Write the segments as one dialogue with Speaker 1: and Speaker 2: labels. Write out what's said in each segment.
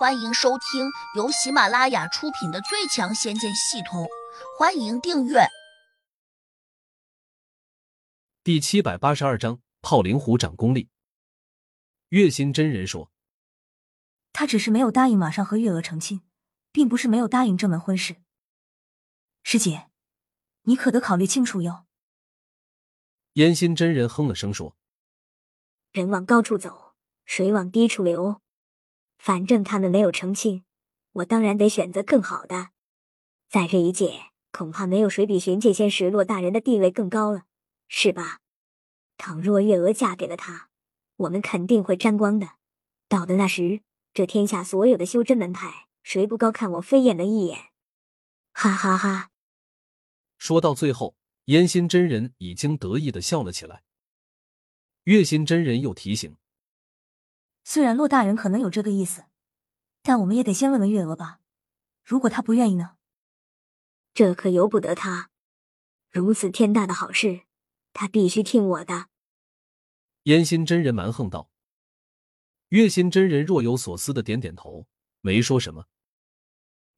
Speaker 1: 欢迎收听由喜马拉雅出品的《最强仙剑系统》，欢迎订阅。
Speaker 2: 第七百八十二章：炮灵狐掌功力。月心真人说：“
Speaker 3: 他只是没有答应马上和月娥成亲，并不是没有答应这门婚事。师姐，你可得考虑清楚哟。”
Speaker 2: 烟心真人哼了声说：“
Speaker 4: 人往高处走，水往低处流。”反正他们没有成亲，我当然得选择更好的。在这一界，恐怕没有谁比玄界仙石洛大人的地位更高了，是吧？倘若月娥嫁给了他，我们肯定会沾光的。到的那时，这天下所有的修真门派，谁不高看我飞燕的一眼？哈哈哈！
Speaker 2: 说到最后，烟心真人已经得意的笑了起来。月心真人又提醒。
Speaker 3: 虽然骆大人可能有这个意思，但我们也得先问问月娥吧。如果她不愿意呢？
Speaker 4: 这可由不得他。如此天大的好事，他必须听我的。
Speaker 2: 烟心真人蛮横道。月心真人若有所思的点点头，没说什么。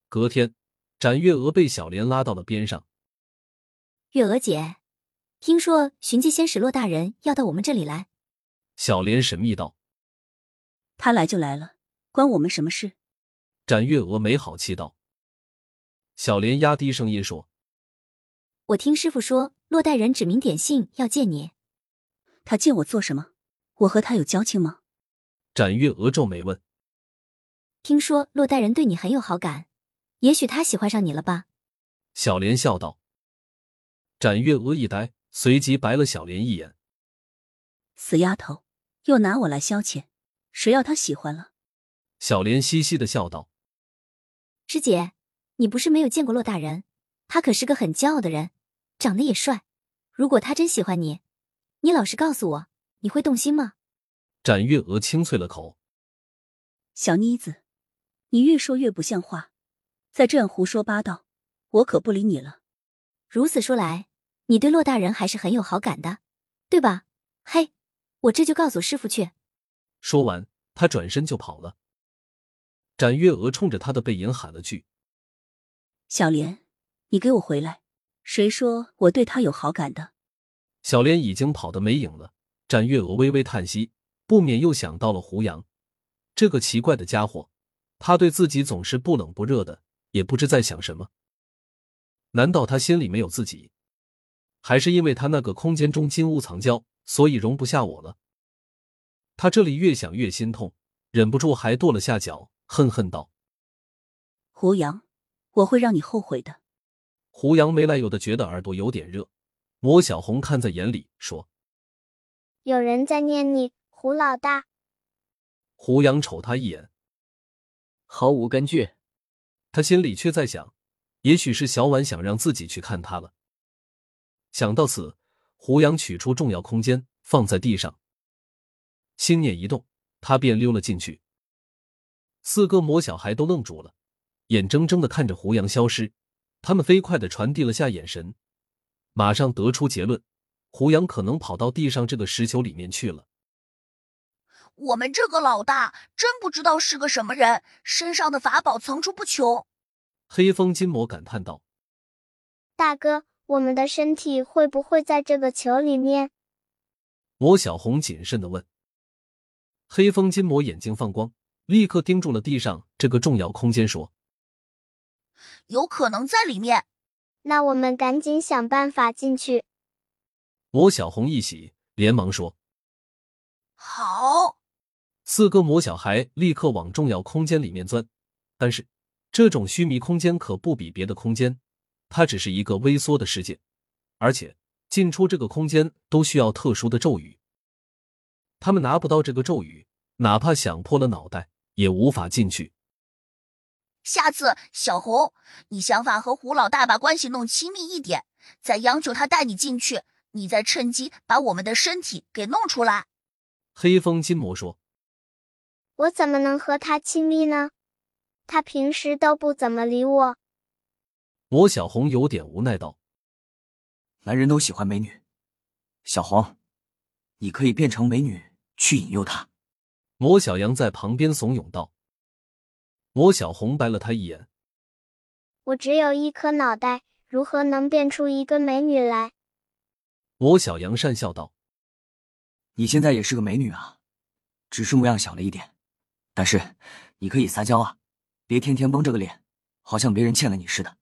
Speaker 2: 隔天，展月娥被小莲拉到了边上。
Speaker 5: 月娥姐，听说寻迹仙使骆大人要到我们这里来。
Speaker 2: 小莲神秘道。
Speaker 6: 他来就来了，关我们什么事？
Speaker 2: 展月娥没好气道。小莲压低声音说：“
Speaker 5: 我听师傅说，洛代人指名点姓要见你。
Speaker 6: 他见我做什么？我和他有交情吗？”
Speaker 2: 展月娥皱眉问：“
Speaker 5: 听说洛代人对你很有好感，也许他喜欢上你了吧？”
Speaker 2: 小莲笑道。展月娥一呆，随即白了小莲一眼：“
Speaker 6: 死丫头，又拿我来消遣。”谁要他喜欢了？
Speaker 2: 小莲嘻嘻的笑道：“
Speaker 5: 师姐，你不是没有见过骆大人？他可是个很骄傲的人，长得也帅。如果他真喜欢你，你老实告诉我，你会动心吗？”
Speaker 2: 展月娥清脆了口：“
Speaker 6: 小妮子，你越说越不像话，再这样胡说八道，我可不理你了。
Speaker 5: 如此说来，你对骆大人还是很有好感的，对吧？嘿，我这就告诉师傅去。”
Speaker 2: 说完，他转身就跑了。展月娥冲着他的背影喊了句：“
Speaker 6: 小莲，你给我回来！谁说我对他有好感的？”
Speaker 2: 小莲已经跑得没影了。展月娥微微叹息，不免又想到了胡杨这个奇怪的家伙。他对自己总是不冷不热的，也不知在想什么。难道他心里没有自己？还是因为他那个空间中金屋藏娇，所以容不下我了？他这里越想越心痛，忍不住还跺了下脚，恨恨道：“
Speaker 6: 胡杨，我会让你后悔的。”
Speaker 2: 胡杨没来由的觉得耳朵有点热，莫小红看在眼里，说：“
Speaker 7: 有人在念你，胡老大。”
Speaker 2: 胡杨瞅他一眼，
Speaker 8: 毫无根据。
Speaker 2: 他心里却在想，也许是小婉想让自己去看他了。想到此，胡杨取出重要空间，放在地上。心念一动，他便溜了进去。四个魔小孩都愣住了，眼睁睁的看着胡杨消失。他们飞快的传递了下眼神，马上得出结论：胡杨可能跑到地上这个石球里面去了。
Speaker 1: 我们这个老大真不知道是个什么人，身上的法宝层出不穷。
Speaker 2: 黑风金魔感叹道：“
Speaker 7: 大哥，我们的身体会不会在这个球里面？”
Speaker 2: 魔小红谨慎的问。黑风金魔眼睛放光，立刻盯住了地上这个重要空间，说：“
Speaker 1: 有可能在里面。”
Speaker 7: 那我们赶紧想办法进去。
Speaker 2: 魔小红一喜，连忙说：“
Speaker 1: 好！”
Speaker 2: 四个魔小孩立刻往重要空间里面钻。但是，这种虚弥空间可不比别的空间，它只是一个微缩的世界，而且进出这个空间都需要特殊的咒语。他们拿不到这个咒语，哪怕想破了脑袋也无法进去。
Speaker 1: 下次小红，你想法和胡老大把关系弄亲密一点，再央求他带你进去，你再趁机把我们的身体给弄出来。
Speaker 2: 黑风金魔说：“
Speaker 7: 我怎么能和他亲密呢？他平时都不怎么理我。”
Speaker 2: 魔小红有点无奈道：“
Speaker 8: 男人都喜欢美女，小红，你可以变成美女。”去引诱他，
Speaker 2: 魔小羊在旁边怂恿道：“魔小红白了他一眼。
Speaker 7: 我只有一颗脑袋，如何能变出一个美女来？
Speaker 2: 魔小羊讪笑道：“
Speaker 8: 你现在也是个美女啊，只是模样小了一点。但是你可以撒娇啊，别天天绷着个脸，好像别人欠了你似的。”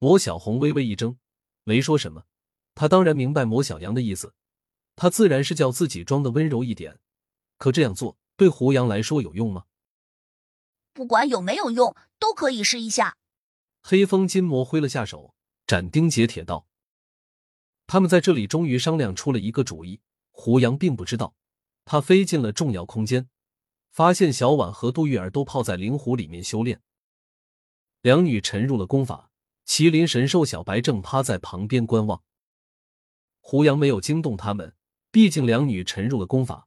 Speaker 2: 魔小红微微一怔，没说什么。他当然明白魔小羊的意思，他自然是叫自己装的温柔一点。可这样做对胡杨来说有用吗？
Speaker 1: 不管有没有用，都可以试一下。
Speaker 2: 黑风金魔挥了下手，斩钉截铁道：“他们在这里终于商量出了一个主意。胡杨并不知道，他飞进了重要空间，发现小婉和杜玉儿都泡在灵湖里面修炼。两女沉入了功法，麒麟神兽小白正趴在旁边观望。胡杨没有惊动他们，毕竟两女沉入了功法。”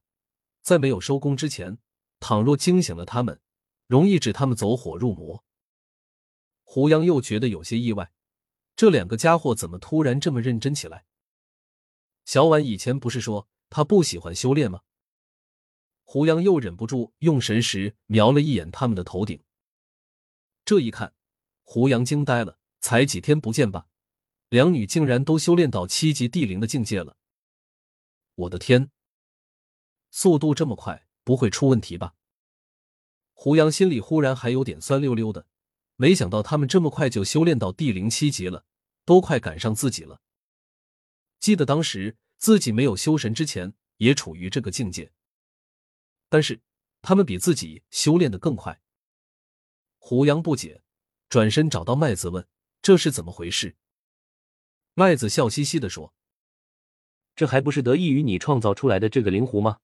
Speaker 2: 在没有收工之前，倘若惊醒了他们，容易致他们走火入魔。胡杨又觉得有些意外，这两个家伙怎么突然这么认真起来？小婉以前不是说他不喜欢修炼吗？胡杨又忍不住用神识瞄了一眼他们的头顶。这一看，胡杨惊呆了。才几天不见吧，两女竟然都修炼到七级地灵的境界了！我的天！速度这么快，不会出问题吧？胡杨心里忽然还有点酸溜溜的，没想到他们这么快就修炼到地灵七级了，都快赶上自己了。记得当时自己没有修神之前，也处于这个境界，但是他们比自己修炼的更快。胡杨不解，转身找到麦子问：“这是怎么回事？”麦子笑嘻嘻的说：“
Speaker 9: 这还不是得益于你创造出来的这个灵狐吗？”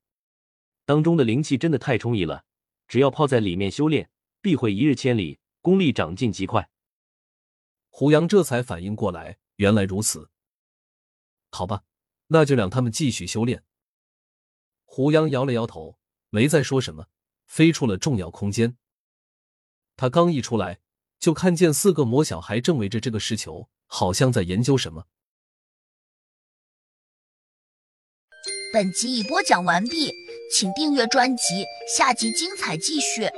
Speaker 9: 当中的灵气真的太充溢了，只要泡在里面修炼，必会一日千里，功力长进极快。
Speaker 2: 胡杨这才反应过来，原来如此。好吧，那就让他们继续修炼。胡杨摇了摇头，没再说什么，飞出了重要空间。他刚一出来，就看见四个魔小孩正围着这个石球，好像在研究什么。
Speaker 1: 本集已播讲完毕。请订阅专辑，下集精彩继续。